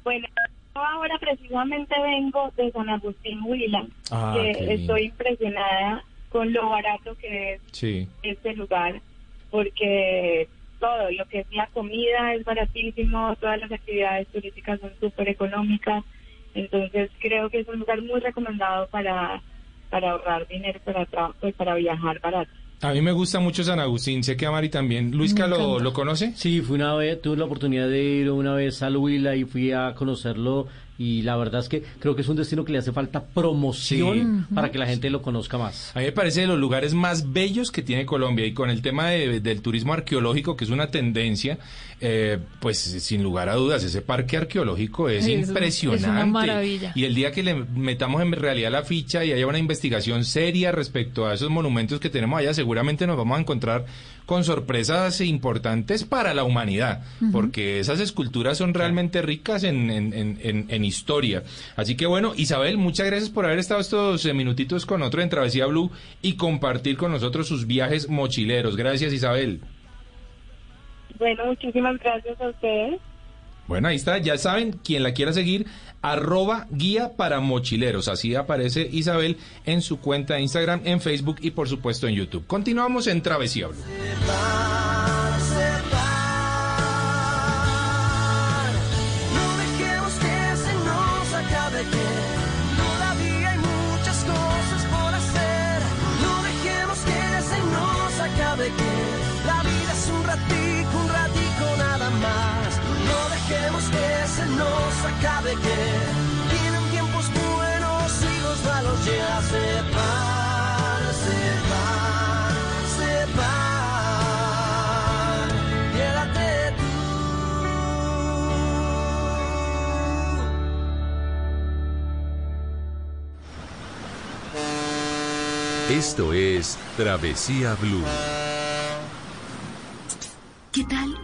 Bueno, yo ahora precisamente vengo de San Agustín Huila, Ah, que estoy impresionada con lo barato que es Sí. este lugar, porque todo lo que es la comida es baratísimo, todas las actividades turísticas son súper económicas, entonces creo que es un lugar muy recomendado para para ahorrar dinero, para pues, para viajar barato. A mí me gusta mucho San Agustín, sé que a Mari también. Luisca, ¿lo. ¿lo conoce? Sí, fui una vez, tuve la oportunidad de ir una vez a Huila y fui a conocerlo y la verdad es que creo que es un destino que le hace falta promoción para que la gente lo conozca más. A mí me parece de los lugares más bellos que tiene Colombia y con el tema de- del turismo arqueológico, que es una tendencia, eh, pues sin lugar a dudas, ese parque arqueológico es Es- es una impresionante. maravilla. Y el día que le metamos en realidad la ficha y haya una investigación seria respecto a esos monumentos que tenemos allá, seguramente nos vamos a encontrar con sorpresas importantes para la humanidad, porque esas esculturas son realmente ricas en, en- en- en- en historia. Así que bueno, Isabel, muchas gracias por haber estado estos eh, minutitos con nosotros en Travesía Blue y compartir con nosotros sus viajes mochileros. Gracias, Isabel. Bueno, muchísimas gracias a ustedes. Bueno, ahí está, ya saben, quien la quiera seguir, arroba guía para mochileros. Así aparece Isabel en su cuenta de Instagram, en Facebook y por supuesto en YouTube. Continuamos en Travesía Blue. Nos acabe que vienen tiempos buenos y los malos ya se van, se van, se van. Quédate tú. Esto es Travesía Blue. ¿Qué tal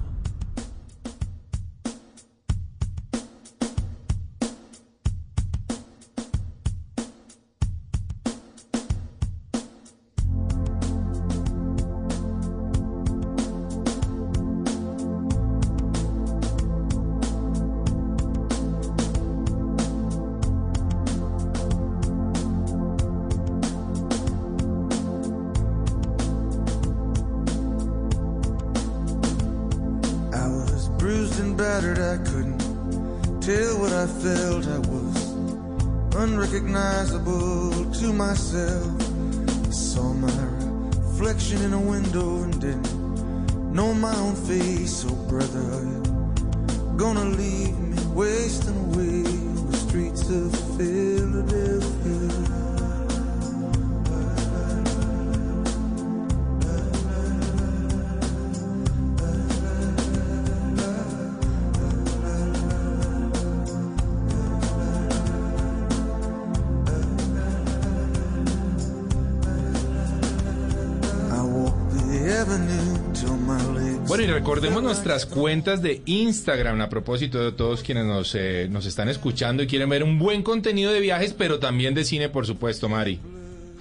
Nuestras cuentas de Instagram a propósito de todos quienes nos, eh, nos están escuchando y quieren ver un buen contenido de viajes, pero también de cine, por supuesto, Mari.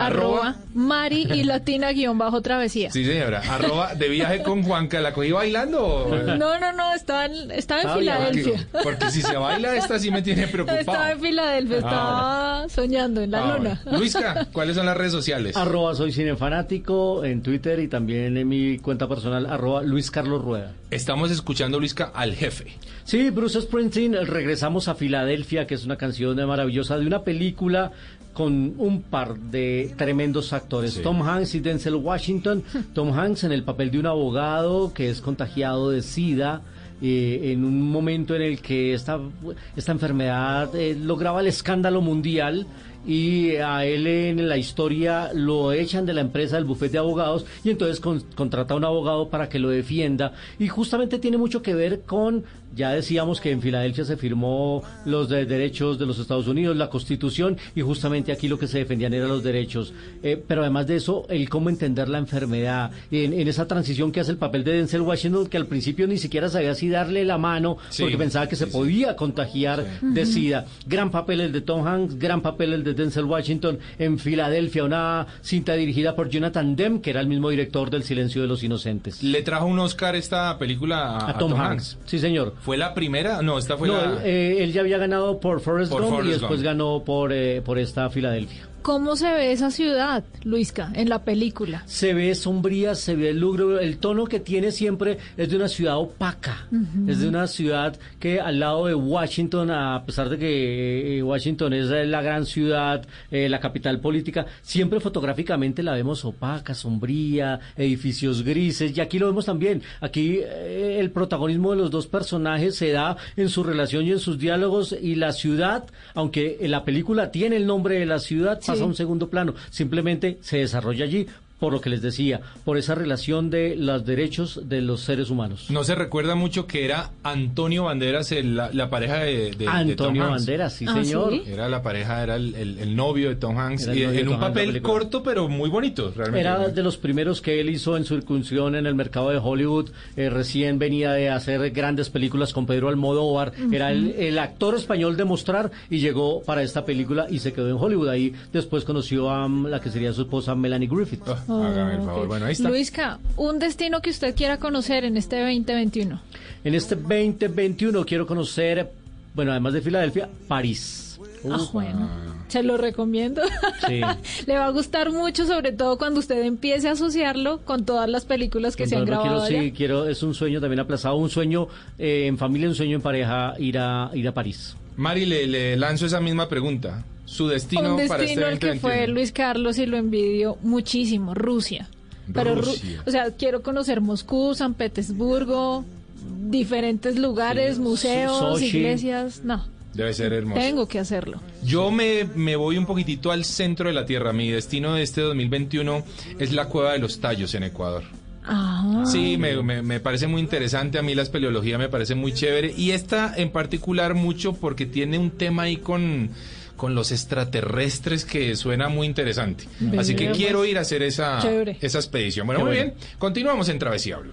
Arroba Mari y *laughs* Latina guion bajo travesía. Sí, señora. Arroba de viaje con Juanca. ¿La cogí bailando? o- No, no, no, estaba en, estaba en Ah, Filadelfia. Porque, porque si se baila esta sí me tiene preocupado. Estaba en Filadelfia, Ah, estaba soñando en la Ah, luna. bueno. Luisca, ¿cuáles son las redes sociales? Arroba soy cinefanático en Twitter y también en mi cuenta personal, arroba Luis Carlos Rueda. Estamos escuchando, Luisca, al jefe. Sí, Bruce Springsteen, regresamos a Filadelfia, que es una canción maravillosa de una película con un par de tremendos actores, Sí. Tom Hanks y Denzel Washington. *laughs* Tom Hanks en el papel de un abogado que es contagiado de SIDA. eh, en un momento en el que esta, esta enfermedad eh, lograba el escándalo mundial y a él en la historia lo echan de la empresa del bufete de abogados y entonces con- contrata a un abogado para que lo defienda y justamente tiene mucho que ver con ya decíamos que en Filadelfia se firmó los de- derechos de los Estados Unidos, la Constitución, y justamente aquí lo que se defendían eran los derechos. Eh, pero además de eso, el cómo entender la enfermedad, en, en esa transición que hace el papel de Denzel Washington, que al principio ni siquiera sabía si darle la mano, Sí, porque pensaba que se sí, sí. podía contagiar de. SIDA. Gran papel el de Tom Hanks, gran papel el de Denzel Washington en Filadelfia, una cinta dirigida por Jonathan Demme, que era el mismo director del Silencio de los Inocentes. ¿Le trajo un Oscar esta película a, A Tom, Hanks. sí señor. ¿Fue la primera? No, esta fue No, la... eh, él ya había ganado por Forrest Por Gump y Forrest después Gump. ganó por, eh, por esta Filadelfia. ¿Cómo se ve esa ciudad, Luisca, en la película? Se ve sombría, se ve lúgubre. El tono que tiene siempre es de una ciudad opaca. Es de una ciudad que al lado de Washington, a pesar de que eh, Washington es eh, la gran ciudad, eh, la capital política, siempre fotográficamente la vemos opaca, sombría, edificios grises. Y aquí lo vemos también. Aquí eh, el protagonismo de los dos personajes se da en su relación y en sus diálogos. Y la ciudad, aunque en la película tiene el nombre de la ciudad, pasa a un segundo plano. Simplemente se desarrolla allí. Por lo que les decía, por esa relación de los derechos de los seres humanos. No se recuerda mucho que era Antonio Banderas, el- la, la pareja de, de- de Tom Antonio Hanks. Banderas, sí, Ah, señor. ¿sí? Era la pareja, era el, el- el novio de Tom Hanks, y en Tom un papel corto, pero muy bonito, realmente. Era de los primeros que él hizo en su incursión en el mercado de Hollywood. Eh, recién venía de hacer grandes películas con Pedro Almodóvar. Ujú. Era el, el actor español de mostrar y llegó para esta película y se quedó en Hollywood. Ahí después conoció a mm, la que sería su esposa Melanie Griffith. Hágame el favor. ok. Bueno, ahí está. Luisca, un destino que usted quiera conocer en este 2021. En este 2021 quiero conocer, bueno, además de Filadelfia, París. Ah, bueno. Se lo recomiendo. Sí. *laughs* Le va a gustar mucho, sobre todo cuando usted empiece a asociarlo con todas las películas que se han grabado quiero, allá. sí, quiero, es un sueño también aplazado, un sueño eh, en familia, un sueño en pareja, ir a, ir a París. Mari, le, le lanzo esa misma pregunta. Su destino, un para este destino al que 2021. fue Luis Carlos y lo envidio muchísimo, Rusia. Pero, Ru- o sea, quiero conocer Moscú, San Petersburgo, diferentes lugares, museos, Sochi. iglesias. No, Debe ser hermoso. tengo que hacerlo. Yo me, me voy un poquitito al centro de la Tierra. Mi destino de este 2021 es la Cueva de los Tallos en Ecuador. Ah, Sí, me, me- me parece muy interesante. A mí la espeleología me parece muy chévere. Y esta en particular mucho porque tiene un tema ahí con, con los extraterrestres que suena muy interesante. Así que pues. quiero ir a hacer esa, Chévere. esa expedición. Bueno, Qué muy bueno. bien. Continuamos en Travesía Blue.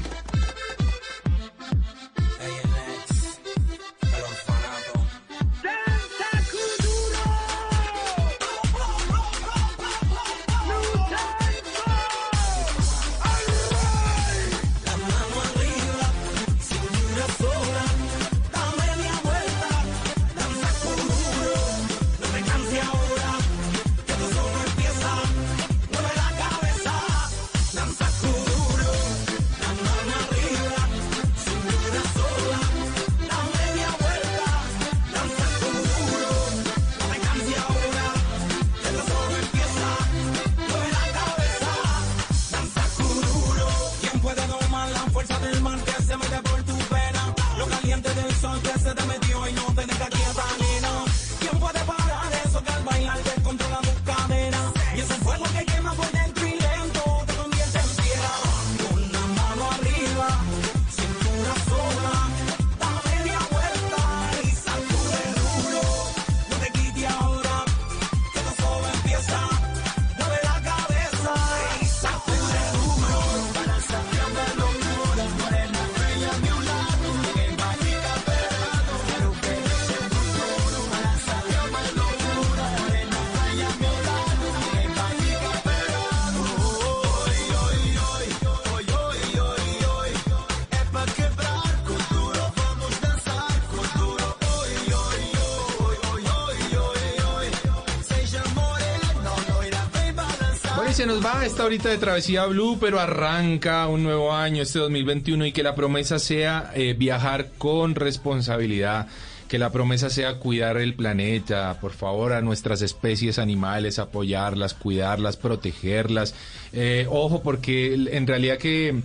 Esta horita de Travesía Blue, pero arranca un nuevo año, este 2021, y que la promesa sea eh, viajar con responsabilidad, que la promesa sea cuidar el planeta, por favor, a nuestras especies animales, apoyarlas, cuidarlas, protegerlas. Eh, ojo, porque en realidad que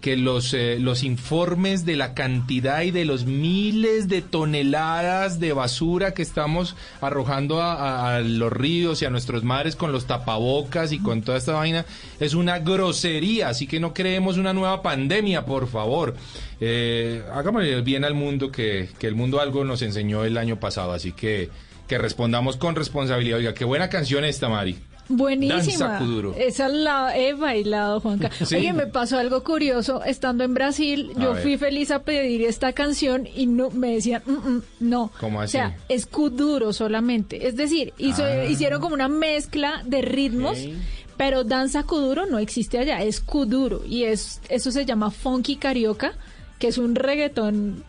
que los, eh, los informes de la cantidad y de los miles de toneladas de basura que estamos arrojando a, los ríos y a nuestros mares con los tapabocas y con toda esta vaina es una grosería, así que no creemos una nueva pandemia, por favor. Eh, bien al mundo, que, que el mundo algo nos enseñó el año pasado, así que que respondamos con responsabilidad. Oiga, qué buena canción esta, Mari. Buenísima. Danza. Esa la he bailado, Juanca. *laughs* Sí. Oye, me pasó algo curioso. Estando en Brasil, A yo ver. fui feliz a pedir esta canción y no me decían, "Mm, mm, no. ¿Cómo O así? sea, es kuduro solamente. Es decir, hizo- Ah. hicieron como una mezcla de ritmos. Pero danza kuduro no existe allá, es kuduro y es eso se llama funky carioca, que es un reggaetón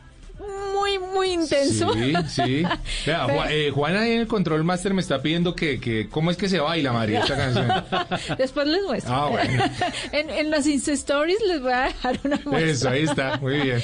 muy muy intenso. Sí, sí. *laughs* Vea, eh, Juana ahí en el Control Master me está pidiendo que, que cómo es que se baila, María, esta canción. *laughs* Después les muestro. Ah, bueno. *laughs* en, en las Insta Stories les voy a dejar una muestra. Eso, ahí está, muy bien.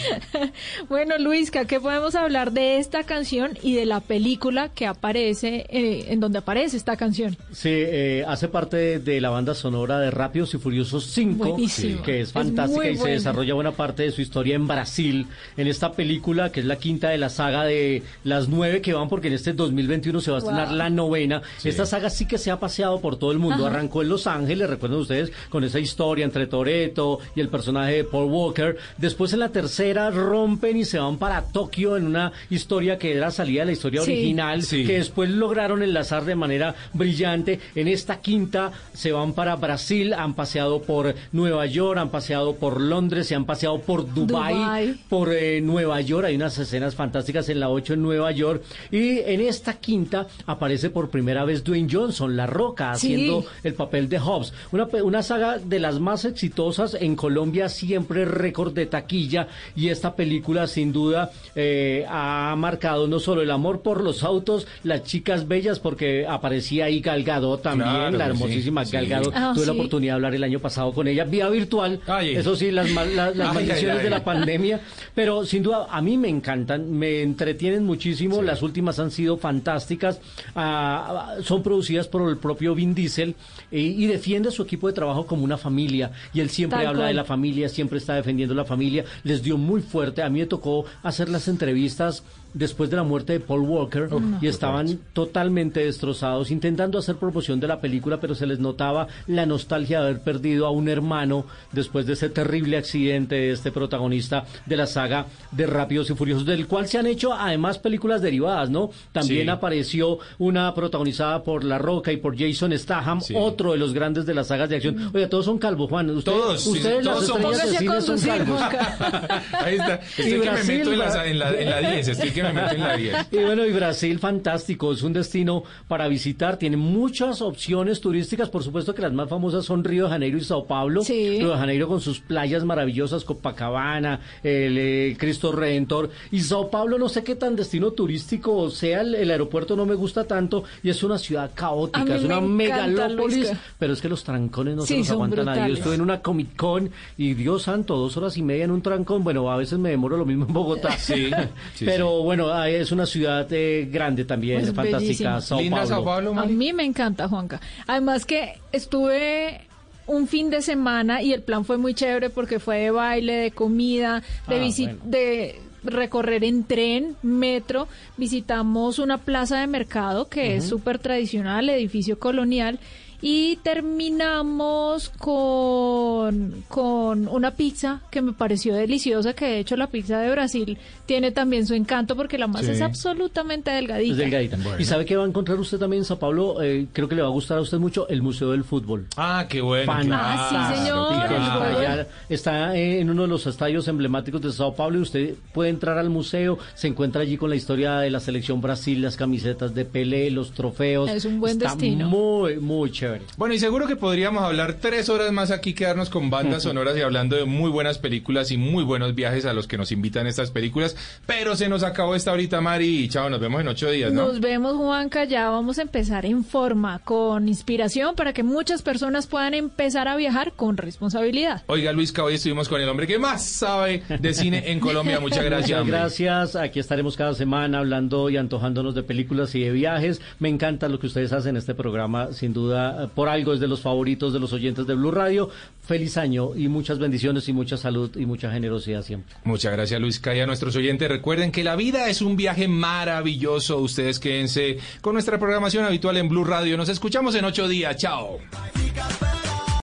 Bueno, Luisca, ¿qué podemos hablar de esta canción y de la película que aparece, eh, en donde aparece esta canción? Sí, eh, hace parte de la banda sonora de Rápidos y Furiosos 5, Buenísimo. que es Es fantástica muy y se buena. desarrolla buena parte de su historia en Brasil, en esta película que es la quinta de la saga de las nueve que van, porque en este 2021 se va a estrenar Wow. la novena. Sí. Esta saga sí que se ha paseado por todo el mundo. Ajá. Arrancó en Los Ángeles, recuerden ustedes, con esa historia entre Toreto y el personaje de Paul Walker. Después en la tercera rompen y se van para Tokio en una historia que era salida de la historia Sí. original, Sí. que después lograron enlazar de manera brillante. En esta quinta se van para Brasil, han paseado por Nueva York, han paseado por Londres, se han paseado por Dubai, Dubái. por eh, Nueva York. Hay unas escenas fantásticas en la 8 en Nueva York. Y en esta quinta aparece por primera vez Dwayne Johnson, La Roca, Sí. haciendo el papel de Hobbs. Una, una saga de las más exitosas en Colombia, siempre récord de taquilla. Y esta película, sin duda, eh, ha marcado no solo el amor por los autos, las chicas bellas, porque aparecía ahí Gal Gadot también, Claro la sí, hermosísima sí. Gal Gadot. Ah, Tuve la sí. oportunidad de hablar el año pasado con ella, vía virtual. Ay. Eso sí, las, mal- las, las *laughs* Ay, maldiciones ay, de la pandemia. Pero sin duda, a mí me encantan, me entretienen muchísimo. Sí. Las últimas han sido fantásticas. Ah, ah, son producidas por el propio Vin Diesel eh, y defiende a su equipo de trabajo como una familia. Y él siempre Tal habla de la familia, siempre está defendiendo la familia. Les dio muy fuerte. A mí me tocó hacer las entrevistas después de la muerte de Paul Walker y estaban totalmente destrozados, intentando hacer promoción de la película, pero se les notaba la nostalgia de haber perdido a un hermano después de ese terrible accidente de este protagonista de la saga de Rápidos y Furiosos, del cual se han hecho además películas derivadas, ¿no? También Sí. apareció una protagonizada por La Roca y por Jason Statham, Sí. otro de los grandes de las sagas de acción. Oye, todos son calvos, Juan. Usted- Todos, sí, ustedes, las todos estrellas de cine, son calvos. *laughs* Ahí está. Estoy que me meto en la, va- en, la, en la 10. Estoy que me meto en la 10. *laughs* Y bueno, y Brasil, fantástico, es un destino para visitar, tiene muchas opciones turísticas, por supuesto que las más famosas son Río de Janeiro y Sao Paulo. Sí. Río de Janeiro con sus playas maravillosas, Copacabana, el eh, Cristo Redentor. Y Sao Paulo, no sé qué tan destino turístico sea, el, el aeropuerto no me gusta tanto y es una ciudad caótica, es una me megalópolis, pero es que los trancones no Sí, se los aguanta nadie. Yo estuve en una Comic Con y Dios santo, dos horas y media en un trancón. Bueno, a veces me demoro lo mismo en Bogotá. Sí, sí, *laughs* pero bueno, ah, es una ciudad eh, grande también, Es fantástica. Sao Linda Paulo. Sao Paulo, A mí me encanta, Juanca. Además que estuve un fin de semana y el plan fue muy chévere porque fue de baile, de comida, de Ah, bueno. de recorrer en tren, metro, visitamos una plaza de mercado que es súper tradicional, edificio colonial y terminamos con, con una pizza que me pareció deliciosa, que de hecho la pizza de Brasil tiene también su encanto porque la masa Sí. es absolutamente delgadita. Es delgadita. Bueno. ¿Y sabe qué va a encontrar usted también en Sao Paulo? Eh, creo que le va a gustar a usted mucho el Museo del Fútbol. Ah, qué bueno. Ah, sí, señor, Está, fútbol. allá- está, eh, en uno de los estadios emblemáticos de Sao Paulo y usted puede entrar al museo, se encuentra allí con la historia de la selección Brasil, las camisetas de Pelé, los trofeos. Es un buen Está destino. Muy, muy chévere. Bueno, y seguro que podríamos hablar tres horas más aquí, quedarnos con bandas *laughs* sonoras y hablando de muy buenas películas y muy buenos viajes a los que nos invitan estas películas. Pero se nos acabó esta ahorita, Mari. Y chao, nos vemos en ocho días, ¿no? Nos vemos, Juanca. Ya vamos a empezar en forma, con inspiración para que muchas personas puedan empezar a viajar con responsabilidad. Oiga, Luisca, hoy estuvimos con el hombre que más sabe de cine en Colombia. Muchas *laughs* gracias. Muchas hombre. gracias. Aquí estaremos cada semana hablando y antojándonos de películas y de viajes. Me encanta lo que ustedes hacen en este programa. Sin duda, por algo es de los favoritos de los oyentes de Blue Radio. Feliz año y muchas bendiciones y mucha salud y mucha generosidad siempre. Muchas gracias, Luisca. Y a nuestros oyentes, recuerden que la vida es un viaje maravilloso. Ustedes quédense con nuestra programación habitual en Blue Radio. Nos escuchamos en ocho días. Chao.